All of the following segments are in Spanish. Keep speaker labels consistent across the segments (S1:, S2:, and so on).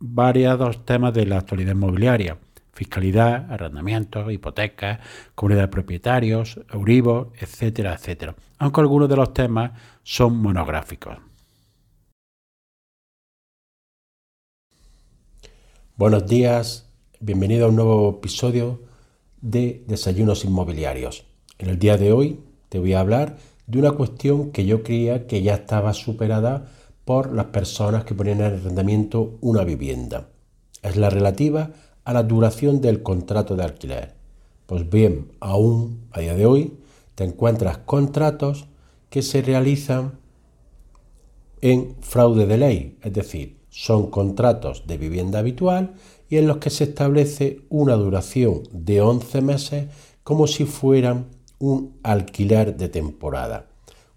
S1: variados temas de la actualidad inmobiliaria, fiscalidad, arrendamientos, hipotecas, comunidad de propietarios, Euribor, etcétera, etcétera, aunque algunos de los temas son monográficos.
S2: Buenos días, bienvenido a un nuevo episodio de Desayunos Inmobiliarios. En el día de hoy te voy a hablar de una cuestión que yo creía que ya estaba superada por las personas que ponían en arrendamiento una vivienda. Es la relativa a la duración del contrato de alquiler. Pues bien, aún a día de hoy te encuentras contratos que se realizan en fraude de ley, es decir, son contratos de vivienda habitual y en los que se establece una duración de 11 meses como si fueran un alquiler de temporada,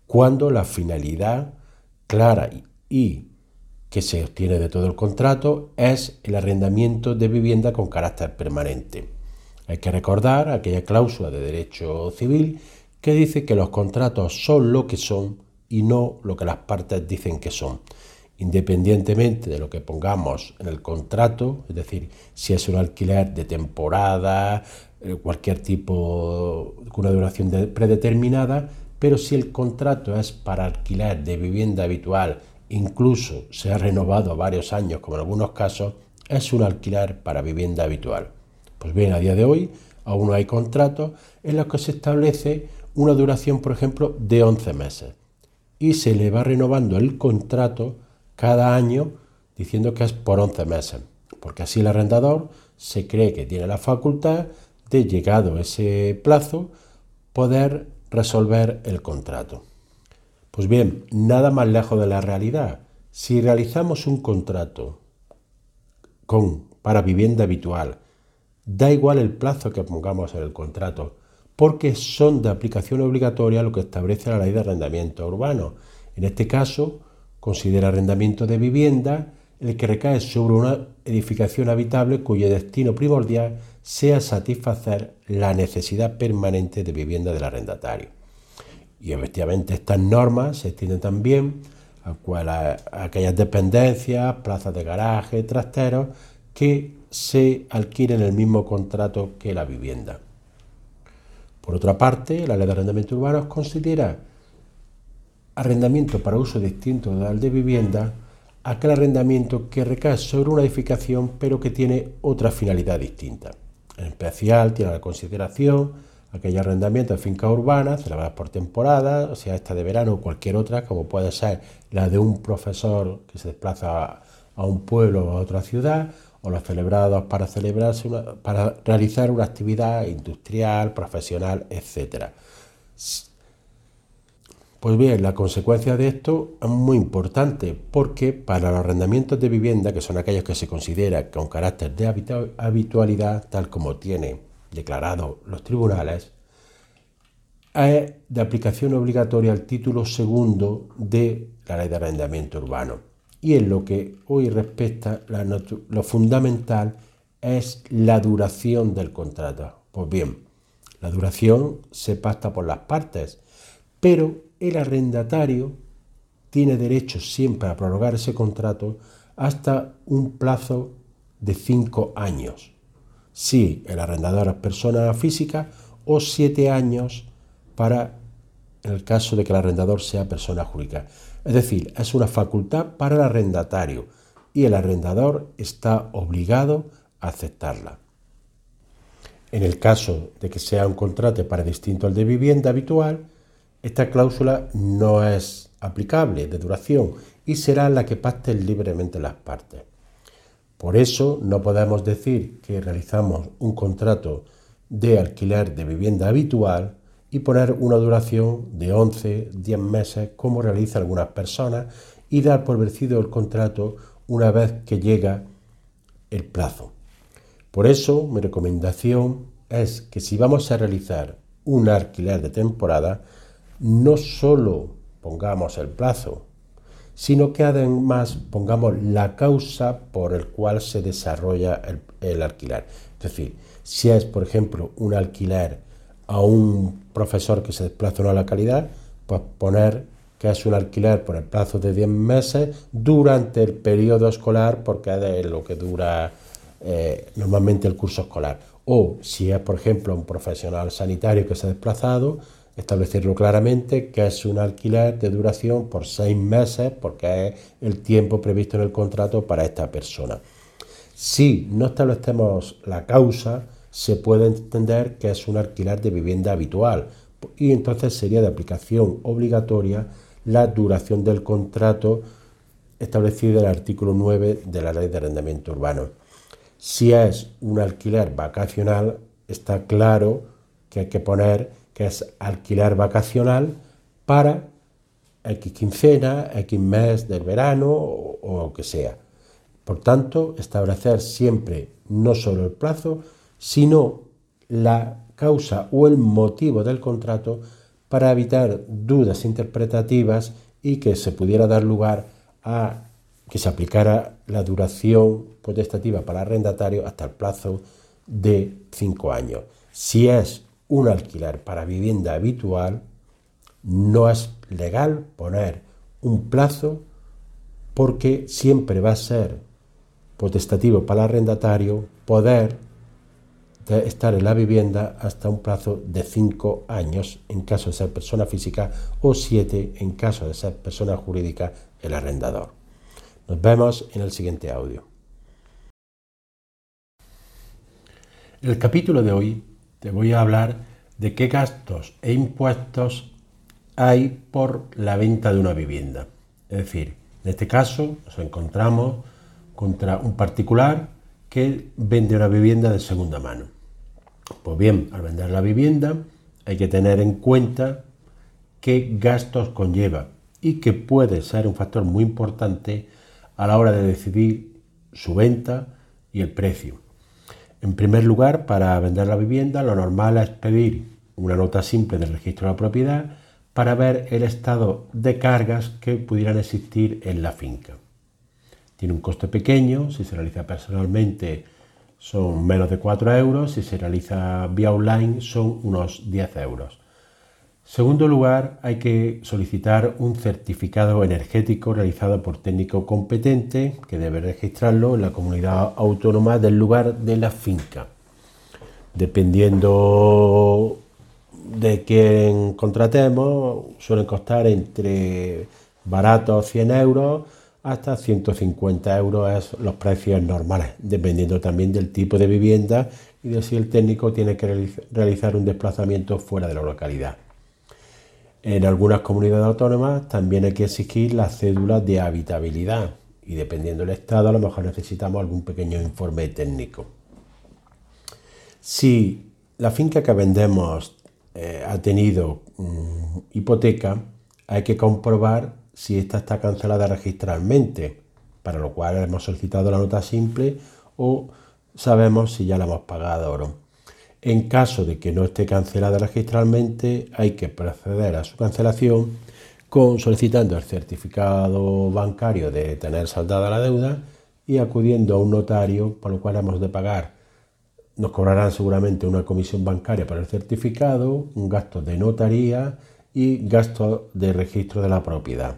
S2: cuando la finalidad clara y que se obtiene de todo el contrato es el arrendamiento de vivienda con carácter permanente. Hay que recordar aquella cláusula de derecho civil que dice que los contratos son lo que son y no lo que las partes dicen que son. Independientemente de lo que pongamos en el contrato, es decir, si es un alquiler de temporada, eh, cualquier tipo con una duración predeterminada, pero si el contrato es para alquiler de vivienda habitual incluso se ha renovado varios años, como en algunos casos, es un alquiler para vivienda habitual. Pues bien, a día de hoy aún no hay contratos en los que se establece una duración, por ejemplo, de 11 meses. Y se le va renovando el contrato cada año diciendo que es por 11 meses, porque así el arrendador se cree que tiene la facultad de, llegado ese plazo, poder resolver el contrato. Pues bien, nada más lejos de la realidad. Si realizamos un contrato con, para vivienda habitual, da igual el plazo que pongamos en el contrato, porque son de aplicación obligatoria lo que establece la ley de arrendamiento urbano. En este caso, considera arrendamiento de vivienda el que recae sobre una edificación habitable cuyo destino primordial sea satisfacer la necesidad permanente de vivienda del arrendatario. Y efectivamente estas normas se extienden también a, aquellas dependencias, plazas de garaje, trasteros, que se adquieren el mismo contrato que la vivienda. Por otra parte, la ley de arrendamiento urbano considera arrendamiento para uso distinto del de vivienda aquel arrendamiento que recae sobre una edificación pero que tiene otra finalidad distinta. En especial tiene la consideración aquel arrendamiento de fincas urbanas celebradas por temporada, o sea, esta de verano o cualquier otra, como puede ser la de un profesor que se desplaza a un pueblo o a otra ciudad, o los celebrados para celebrarse para realizar una actividad industrial, profesional, etc. Pues bien, la consecuencia de esto es muy importante porque para los arrendamientos de vivienda, que son aquellos que se considera con carácter de habitualidad, tal como tiene declarado los tribunales, es de aplicación obligatoria al título segundo de la ley de arrendamiento urbano. Y en lo que hoy respecta, lo fundamental es la duración del contrato. Pues bien, la duración se pacta por las partes, pero el arrendatario tiene derecho siempre a prorrogar ese contrato hasta un plazo de cinco años si el arrendador es persona física o siete años para el caso de que el arrendador sea persona jurídica. Es decir, es una facultad para el arrendatario y el arrendador está obligado a aceptarla. En el caso de que sea un contrato para distinto al de vivienda habitual, esta cláusula no es aplicable de duración y será la que pacten libremente las partes. Por eso no podemos decir que realizamos un contrato de alquiler de vivienda habitual y poner una duración de 11, 10 meses como realizan algunas personas y dar por vencido el contrato una vez que llega el plazo. Por eso mi recomendación es que si vamos a realizar un alquiler de temporada, no solo pongamos el plazo, sino que además pongamos la causa por el cual se desarrolla el, alquiler. Es decir, si es, por ejemplo, un alquiler a un profesor que se desplaza a una localidad, pues poner que es un alquiler por el plazo de 10 meses durante el periodo escolar, porque es lo que dura eh, normalmente el curso escolar. O si es, por ejemplo, un profesional sanitario que se ha desplazado, establecerlo claramente que es un alquiler de duración por seis meses, porque es el tiempo previsto en el contrato para esta persona. Si no establecemos la causa, se puede entender que es un alquiler de vivienda habitual y entonces sería de aplicación obligatoria la duración del contrato establecido en el artículo 9 de la Ley de Arrendamiento Urbano. Si es un alquiler vacacional, está claro que hay que poner es alquiler vacacional para X quincena, X mes del verano o, que sea. Por tanto, establecer siempre no solo el plazo, sino la causa o el motivo del contrato para evitar dudas interpretativas y que se pudiera dar lugar a que se aplicara la duración potestativa para arrendatario hasta el plazo de cinco años. Si es un alquiler para vivienda habitual, no es legal poner un plazo porque siempre va a ser potestativo para el arrendatario poder estar en la vivienda hasta un plazo de 5 años en caso de ser persona física o 7 en caso de ser persona jurídica el arrendador. Nos vemos en el siguiente audio. El capítulo de hoy te voy a hablar de qué gastos e impuestos hay por la venta de una vivienda. Es decir, en este caso nos encontramos contra un particular que vende una vivienda de segunda mano. Pues bien, al vender la vivienda hay que tener en cuenta qué gastos conlleva y que puede ser un factor muy importante a la hora de decidir su venta y el precio. En primer lugar, para vender la vivienda lo normal es pedir una nota simple del registro de la propiedad para ver el estado de cargas que pudieran existir en la finca. Tiene un coste pequeño, si se realiza personalmente son menos de 4 euros, si se realiza vía online son unos 10 euros. Segundo lugar, hay que solicitar un certificado energético realizado por técnico competente que debe registrarlo en la comunidad autónoma del lugar de la finca. Dependiendo de quién contratemos, suelen costar entre baratos 100 euros hasta 150 euros los precios normales, dependiendo también del tipo de vivienda y de si el técnico tiene que realizar un desplazamiento fuera de la localidad. En algunas comunidades autónomas también hay que exigir las cédulas de habitabilidad y dependiendo del estado a lo mejor necesitamos algún pequeño informe técnico. Si la finca que vendemos eh, ha tenido mm, hipoteca, hay que comprobar si esta está cancelada registralmente, para lo cual hemos solicitado la nota simple o sabemos si ya la hemos pagado o no. En caso de que no esté cancelada registralmente, hay que proceder a su cancelación con solicitando el certificado bancario de tener saldada la deuda y acudiendo a un notario, por lo cual hemos de pagar. Nos cobrarán seguramente una comisión bancaria para el certificado, un gasto de notaría y gasto de registro de la propiedad.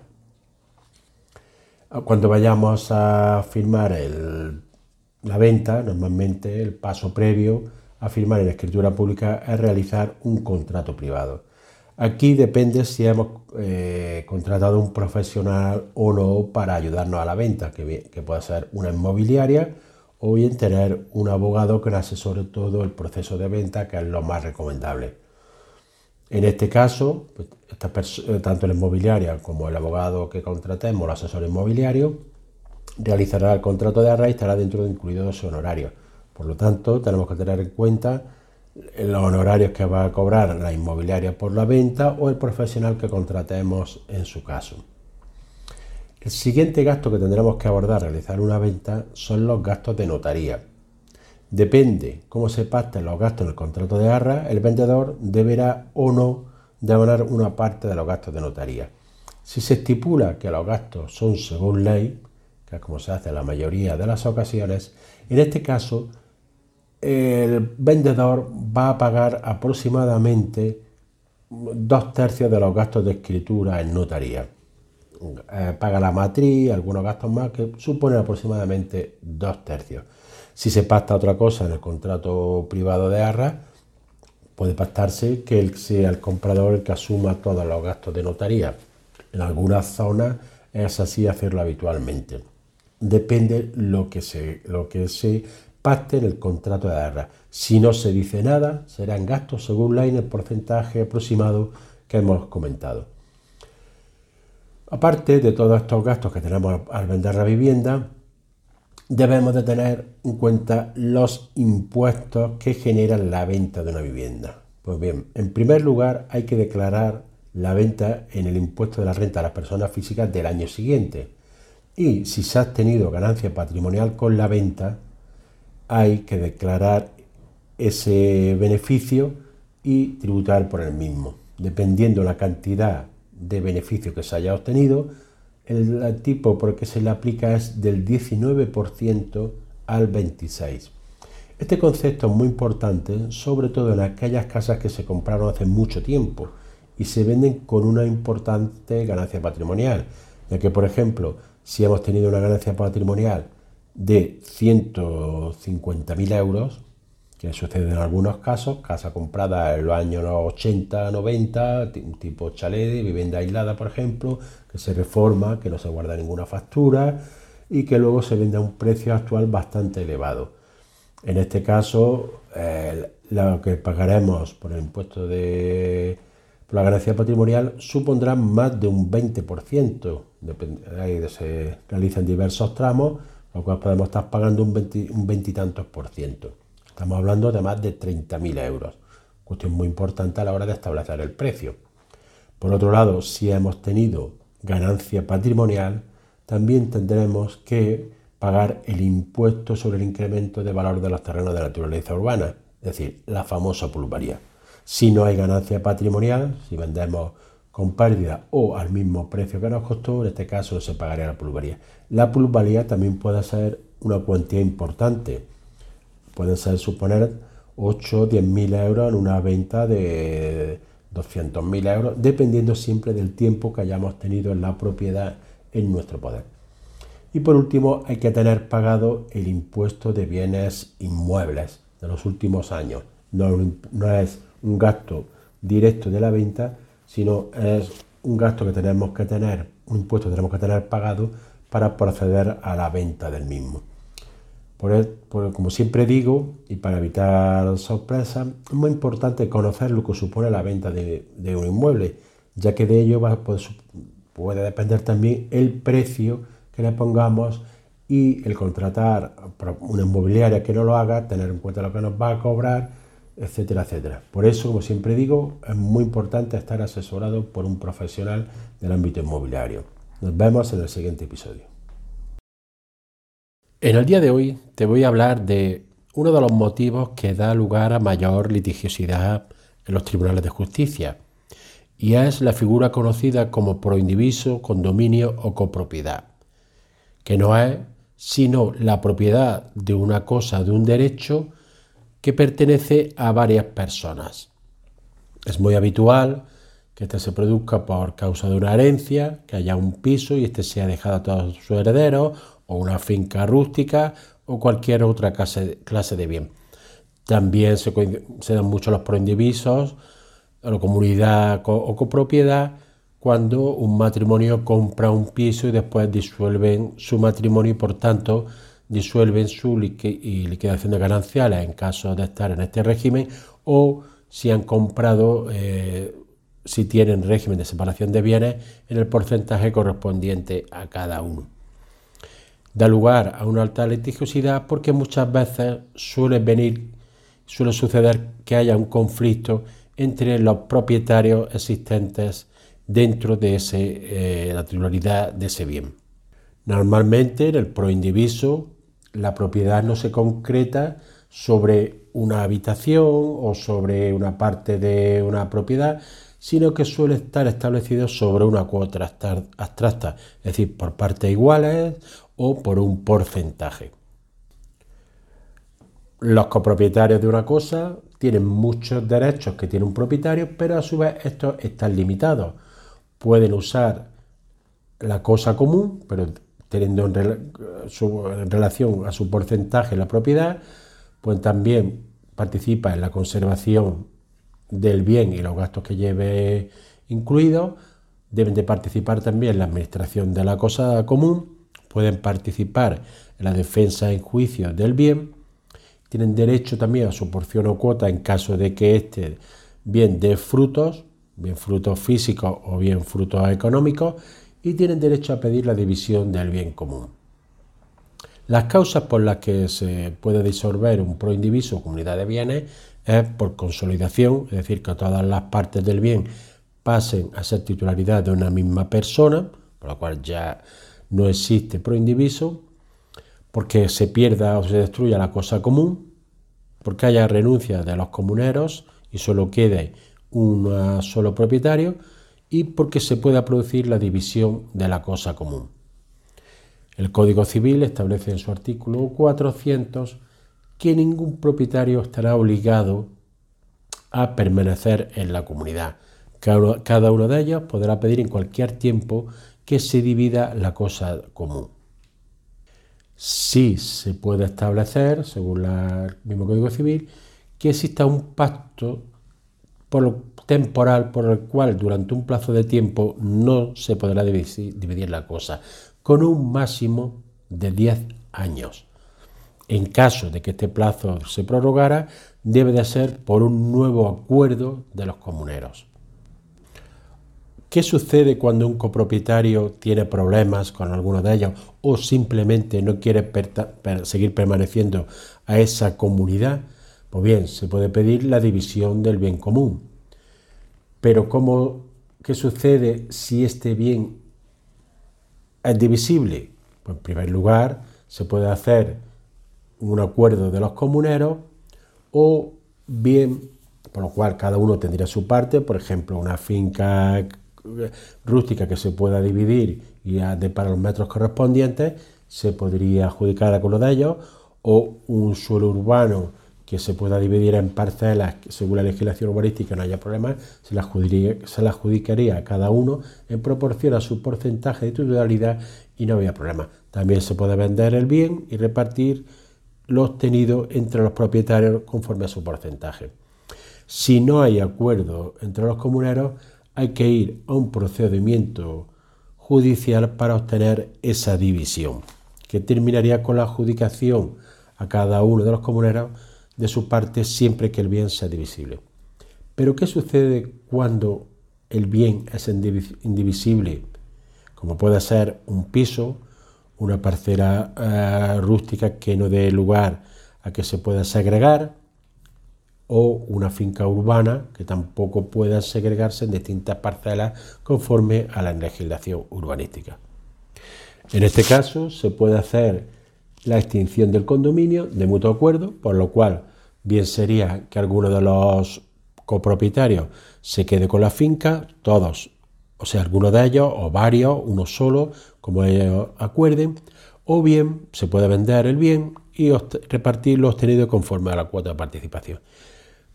S2: Cuando vayamos a firmar la venta, normalmente el paso previo a firmar en escritura pública es realizar un contrato privado. Aquí depende si hemos eh, contratado un profesional o no para ayudarnos a la venta, que, que puede ser una inmobiliaria o bien tener un abogado que nos asesore todo el proceso de venta, que es lo más recomendable. En este caso, pues, eh, tanto la inmobiliaria como el abogado que contratemos, el asesor inmobiliario, realizará el contrato de arraigo y estará dentro de incluido su honorario. Por lo tanto, tenemos que tener en cuenta los honorarios que va a cobrar la inmobiliaria por la venta o el profesional que contratemos en su caso. El siguiente gasto que tendremos que abordar al realizar una venta son los gastos de notaría. Depende cómo se pacten los gastos en el contrato de arra, el vendedor deberá o no abonar una parte de los gastos de notaría. Si se estipula que los gastos son según ley, que es como se hace en la mayoría de las ocasiones, en este caso el vendedor va a pagar aproximadamente dos tercios de los gastos de escritura en notaría. Eh, paga la matriz, algunos gastos más, que suponen aproximadamente dos tercios. Si se pacta otra cosa en el contrato privado de arra, puede pactarse que sea el comprador el que asuma todos los gastos de notaría. En algunas zonas es así hacerlo habitualmente. Depende lo que se, lo que se pacte en el contrato de arra. Si no se dice nada, serán gastos según la en el porcentaje aproximado que hemos comentado. Aparte de todos estos gastos que tenemos al vender la vivienda, debemos de tener en cuenta los impuestos que generan la venta de una vivienda. Pues bien, en primer lugar hay que declarar la venta en el impuesto de la renta a las personas físicas del año siguiente. Y si se ha tenido ganancia patrimonial con la venta, hay que declarar ese beneficio y tributar por el mismo. Dependiendo la cantidad de beneficio que se haya obtenido, el tipo por el que se le aplica es del 19% al 26%. Este concepto es muy importante, sobre todo en aquellas casas que se compraron hace mucho tiempo y se venden con una importante ganancia patrimonial, ya que, por ejemplo, si hemos tenido una ganancia patrimonial de 150.000 euros, que sucede en algunos casos, casa comprada en los años 80, 90, tipo chalet, vivienda aislada, por ejemplo, que se reforma, que no se guarda ninguna factura y que luego se vende a un precio actual bastante elevado. En este caso, lo que pagaremos por el impuesto de por la ganancia patrimonial supondrá más de un 20%, ahí se realizan diversos tramos, lo cual podemos estar pagando un 20, un tantos por ciento. Estamos hablando de más de 30.000 euros, cuestión muy importante a la hora de establecer el precio. Por otro lado, si hemos tenido ganancia patrimonial, también tendremos que pagar el impuesto sobre el incremento de valor de los terrenos de naturaleza urbana, es decir, la famosa plusvalía. Si no hay ganancia patrimonial, si vendemos con pérdida o al mismo precio que nos costó, en este caso se pagaría la plusvalía. La plusvalía también puede ser una cuantía importante. Pueden ser suponer 8 o 10 mil euros en una venta de 200 mil euros, dependiendo siempre del tiempo que hayamos tenido en la propiedad en nuestro poder. Y por último, hay que tener pagado el impuesto de bienes inmuebles de los últimos años. No, no es un gasto directo de la venta, sino es un gasto que tenemos que tener, un impuesto que tenemos que tener pagado para proceder a la venta del mismo. Por, como siempre digo, y para evitar sorpresas, es muy importante conocer lo que supone la venta de, un inmueble, ya que de ello pues, puede depender también el precio que le pongamos y el contratar una inmobiliaria que no lo haga, tener en cuenta lo que nos va a cobrar etcétera, etcétera. Por eso, como siempre digo, es muy importante estar asesorado por un profesional del ámbito inmobiliario. Nos vemos en el siguiente episodio.
S1: En el día de hoy te voy a hablar de uno de los motivos que da lugar a mayor litigiosidad en los tribunales de justicia, y es la figura conocida como proindiviso, condominio o copropiedad, que no es sino la propiedad de una cosa, de un derecho, que pertenece a varias personas. Es muy habitual que este se produzca por causa de una herencia, que haya un piso y este sea dejado a todos sus herederos, o una finca rústica, o cualquier otra clase de bien. También se, dan mucho los proindivisos, la comunidad o copropiedad, cuando un matrimonio compra un piso y después disuelven su matrimonio y por tanto disuelven su liquidación de gananciales en caso de estar en este régimen o si han comprado, eh, si tienen régimen de separación de bienes en el porcentaje correspondiente a cada uno. Da lugar a una alta litigiosidad porque muchas veces suele venir, suele suceder que haya un conflicto entre los propietarios existentes dentro de eh, la titularidad de ese bien.
S2: Normalmente en el proindiviso la propiedad no se concreta sobre una habitación o sobre una parte de una propiedad, sino que suele estar establecido sobre una cuota abstracta, es decir, por partes iguales o por un porcentaje. Los copropietarios de una cosa tienen muchos derechos que tiene un propietario, pero a su vez estos están limitados. Pueden usar la cosa común, pero teniendo en, relación a su porcentaje la propiedad, pues también participa en la conservación del bien y los gastos que lleve incluidos, deben de participar también en la administración de la cosa común, pueden participar en la defensa en juicio del bien, tienen derecho también a su porción o cuota en caso de que este bien dé frutos, bien frutos físicos o bien frutos económicos, y tienen derecho a pedir la división del bien común. Las causas por las que se puede disolver un proindiviso o comunidad de bienes es por consolidación, es decir, que todas las partes del bien pasen a ser titularidad de una misma persona, por lo cual ya no existe proindiviso, porque se pierda o se destruya la cosa común, porque haya renuncia de los comuneros y solo quede un solo propietario, y porque se pueda producir la división de la cosa común. El Código Civil establece en su artículo 400 que ningún propietario estará obligado a permanecer en la comunidad. Cada uno de ellos podrá pedir en cualquier tiempo que se divida la cosa común. Sí se puede establecer, según el mismo Código Civil, que exista un pacto por temporal por el cual durante un plazo de tiempo no se podrá dividir la cosa, con un máximo de 10 años. En caso de que este plazo se prorrogara, debe de ser por un nuevo acuerdo de los comuneros. ¿Qué sucede cuando un copropietario tiene problemas con alguno de ellos o simplemente no quiere seguir permaneciendo a esa comunidad? Pues bien, se puede pedir la división del bien común. Pero ¿cómo, ¿qué sucede si este bien es divisible? Pues en primer lugar, se puede hacer un acuerdo de los comuneros o bien, por lo cual cada uno tendría su parte, por ejemplo, una finca rústica que se pueda dividir y para los metros correspondientes, se podría adjudicar a uno de ellos, o un suelo urbano que se pueda dividir en parcelas según la legislación urbanística, no haya problema, se la, adjudicaría, a cada uno en proporción a su porcentaje de titularidad y no había problema. También se puede vender el bien y repartir lo obtenido entre los propietarios conforme a su porcentaje. Si no hay acuerdo entre los comuneros, hay que ir a un procedimiento judicial para obtener esa división, que terminaría con la adjudicación a cada uno de los comuneros de su parte siempre que el bien sea divisible. Pero ¿qué sucede cuando el bien es indivisible? Como puede ser un piso, una parcela eh, rústica que no dé lugar a que se pueda segregar, o una finca urbana que tampoco pueda segregarse en distintas parcelas conforme a la legislación urbanística. En este caso se puede hacer la extinción del condominio de mutuo acuerdo, por lo cual bien sería que alguno de los copropietarios se quede con la finca, todos, o sea, alguno de ellos o varios, uno solo, como ellos acuerden, o bien se puede vender el bien y repartir lo obtenido conforme a la cuota de participación.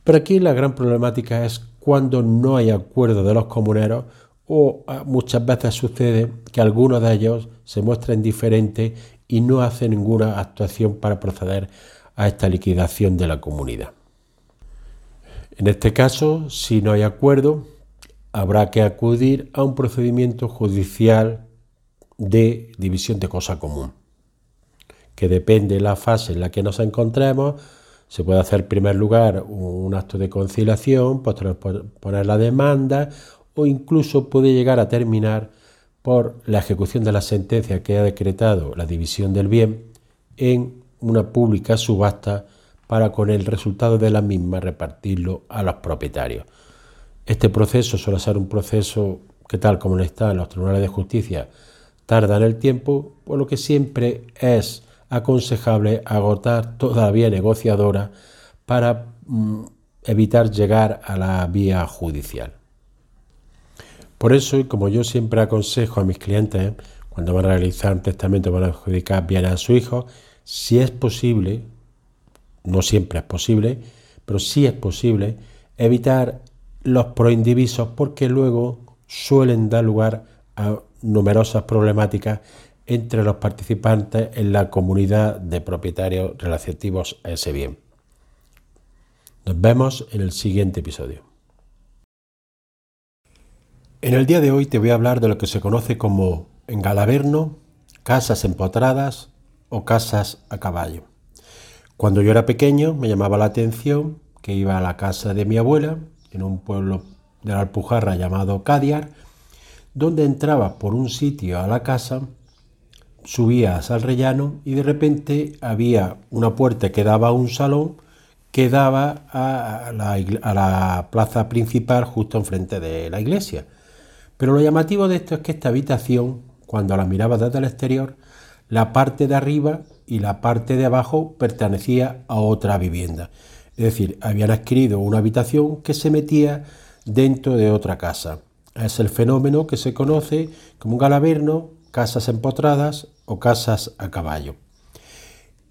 S2: Pero aquí la gran problemática es cuando no hay acuerdo de los comuneros o ah, muchas veces sucede que algunos de ellos se muestran indiferentes y no hace ninguna actuación para proceder a esta liquidación de la comunidad. En este caso, si no hay acuerdo, habrá que acudir a un procedimiento judicial de división de cosa común, que depende de la fase en la que nos encontremos. Se puede hacer en primer lugar un acto de conciliación, poner la demanda o incluso puede llegar a terminar por la ejecución de la sentencia que ha decretado la división del bien en una pública subasta para con el resultado de la misma repartirlo a los propietarios. Este proceso suele ser un proceso que tal como está en los tribunales de justicia tarda en el tiempo, por lo que siempre es aconsejable agotar toda la vía negociadora para mm, evitar llegar a la vía judicial. Por eso, y como yo siempre aconsejo a mis clientes, cuando van a realizar un testamento van a adjudicar bien a su hijo, si es posible, no siempre es posible, pero si es posible, evitar los proindivisos porque luego suelen dar lugar a numerosas problemáticas entre los participantes en la comunidad de propietarios relativos a ese bien. Nos vemos en el siguiente episodio. En el día de hoy te voy a hablar de lo que se conoce como engalaverno, casas empotradas o casas a caballo. Cuando yo era pequeño me llamaba la atención que iba a la casa de mi abuela, en un pueblo de la Alpujarra llamado Cadiar, donde entraba por un sitio a la casa subías al rellano y de repente había una puerta que daba a un salón que daba a la, plaza principal justo enfrente de la iglesia. Pero lo llamativo de esto es que esta habitación, cuando la mirabas desde el exterior, la parte de arriba y la parte de abajo pertenecía a otra vivienda. Es decir, habían adquirido una habitación que se metía dentro de otra casa. Es el fenómeno que se conoce como un galaverno casas empotradas o casas a caballo.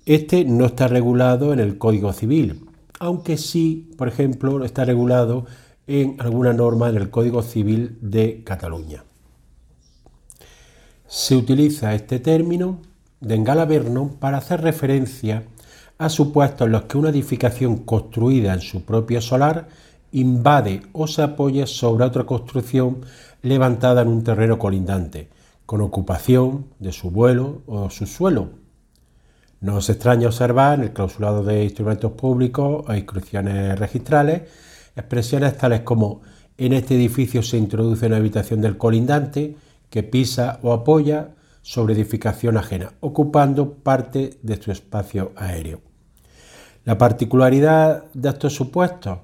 S2: Este no está regulado en el Código Civil, aunque sí, por ejemplo, está regulado en alguna norma en el Código Civil de Cataluña. Se utiliza este término de engalaverno para hacer referencia a supuestos en los que una edificación construida en su propio solar invade o se apoya sobre otra construcción levantada en un terreno colindante, con ocupación de su vuelo o su suelo. No es extraño observar en el clausulado de instrumentos públicos o inscripciones registrales expresiones tales como en este edificio se introduce una habitación del colindante que pisa o apoya sobre edificación ajena, ocupando parte de su espacio aéreo. La particularidad de estos supuestos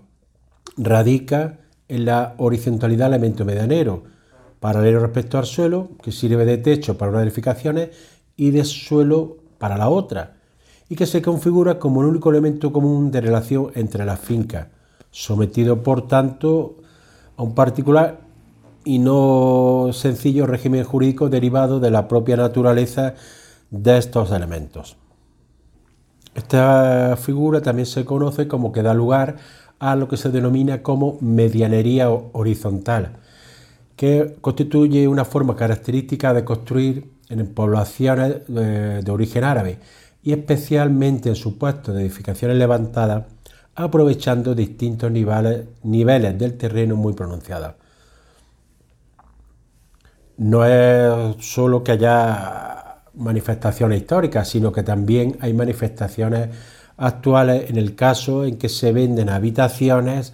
S2: radica en la horizontalidad del elemento medianero, paralelo respecto al suelo, que sirve de techo para unas edificaciones y de suelo para la otra, y que se configura como el único elemento común de relación entre las fincas, sometido por tanto a un particular y no sencillo régimen jurídico derivado de la propia naturaleza de estos elementos. Esta figura también se conoce como que da lugar a lo que se denomina como medianería horizontal, que constituye una forma característica de construir en poblaciones eh, de, origen árabe y especialmente en supuestos de edificaciones levantadas, aprovechando distintos niveles, del terreno muy pronunciados. No es solo que haya manifestaciones históricas, sino que también hay manifestaciones actuales en el caso en que se venden habitaciones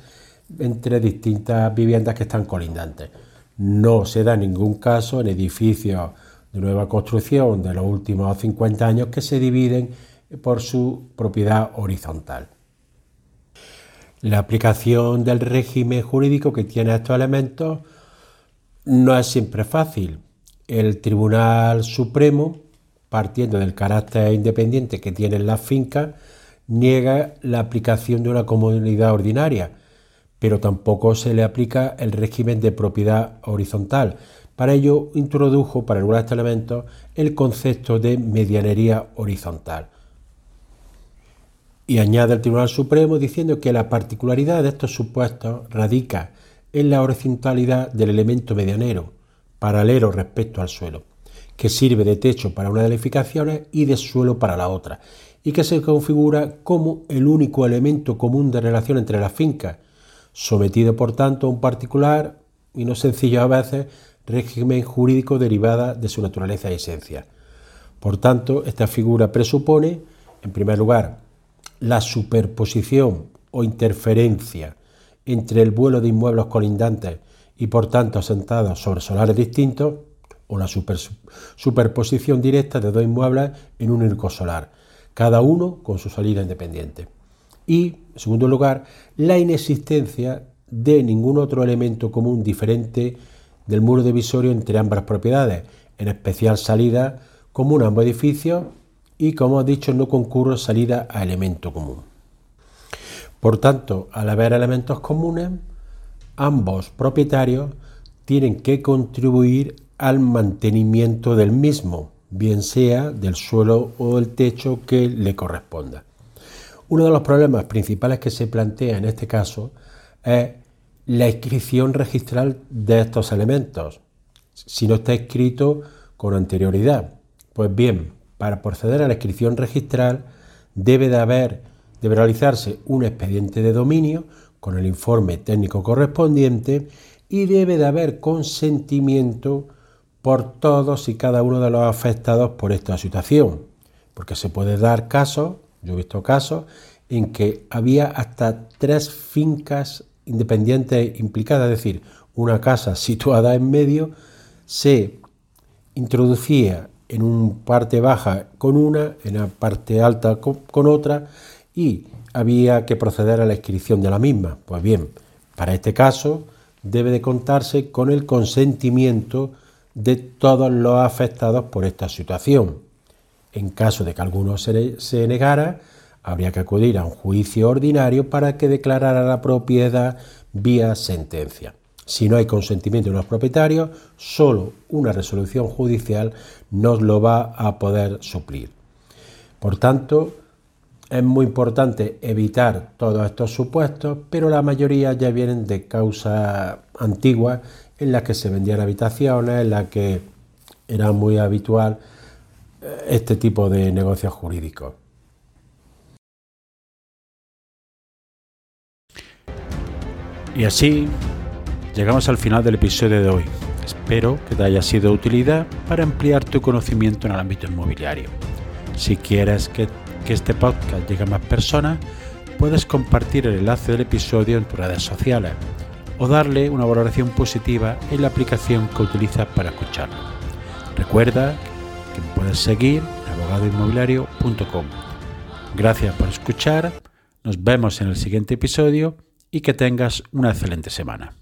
S2: entre distintas viviendas que están colindantes. No se da ningún caso en edificios de nueva construcción de los últimos 50 años que se dividen por su propiedad horizontal. La aplicación del régimen jurídico que tiene estos elementos no es siempre fácil. El Tribunal Supremo, partiendo del carácter independiente que tienen las fincas, niega la aplicación de una comunidad ordinaria, pero tampoco se le aplica el régimen de propiedad horizontal. Para ello introdujo para regular este elemento el concepto de medianería horizontal. Y añade el Tribunal Supremo diciendo que la particularidad de estos supuestos radica en la horizontalidad del elemento medianero, paralelo respecto al suelo, que sirve de techo para una de las edificaciones y de suelo para la otra, y que se configura como el único elemento común de relación entre las fincas, sometido por tanto a un particular y no sencillo a veces régimen jurídico derivada de su naturaleza y esencia. Por tanto, esta figura presupone, en primer lugar, la superposición o interferencia entre el vuelo de inmuebles colindantes y por tanto asentados sobre solares distintos, o la superposición directa de dos inmuebles en un único solar, cada uno con su salida independiente. Y, en segundo lugar, la inexistencia de ningún otro elemento común diferente del muro divisorio entre ambas propiedades, en especial salida común a ambos edificios y, como he dicho, no concurre salida a elemento común. Por tanto, al haber elementos comunes, ambos propietarios tienen que contribuir al mantenimiento del mismo, bien sea del suelo o del techo que le corresponda. Uno de los problemas principales que se plantea en este caso es la inscripción registral de estos elementos, si no está escrito con anterioridad. Pues bien, para proceder a la inscripción registral debe de haber, debe realizarse un expediente de dominio con el informe técnico correspondiente y debe de haber consentimiento por todos y cada uno de los afectados por esta situación, porque se puede dar casos, yo he visto casos, en que había hasta tres fincas independientes implicadas, es decir, una casa situada en medio se introducía en una parte baja con una, en la parte alta con, otra y había que proceder a la inscripción de la misma. Pues bien, para este caso debe de contarse con el consentimiento de todos los afectados por esta situación. En caso de que alguno se, negara, habría que acudir a un juicio ordinario para que declarara la propiedad vía sentencia. Si no hay consentimiento de los propietarios, solo una resolución judicial nos lo va a poder suplir. Por tanto, es muy importante evitar todos estos supuestos, pero la mayoría ya vienen de causas antiguas en las que se vendían habitaciones, en las que era muy habitual eh, este tipo de negocios jurídicos.
S1: Y así Llegamos al final del episodio de hoy. Espero que te haya sido de utilidad para ampliar tu conocimiento en el ámbito inmobiliario. Si quieres que, este podcast llegue a más personas, puedes compartir el enlace del episodio en tus redes sociales o darle una valoración positiva en la aplicación que utilizas para escucharlo. Recuerda que puedes seguir en abogadoinmobiliario.com. Gracias por escuchar, nos vemos en el siguiente episodio y que tengas una excelente semana.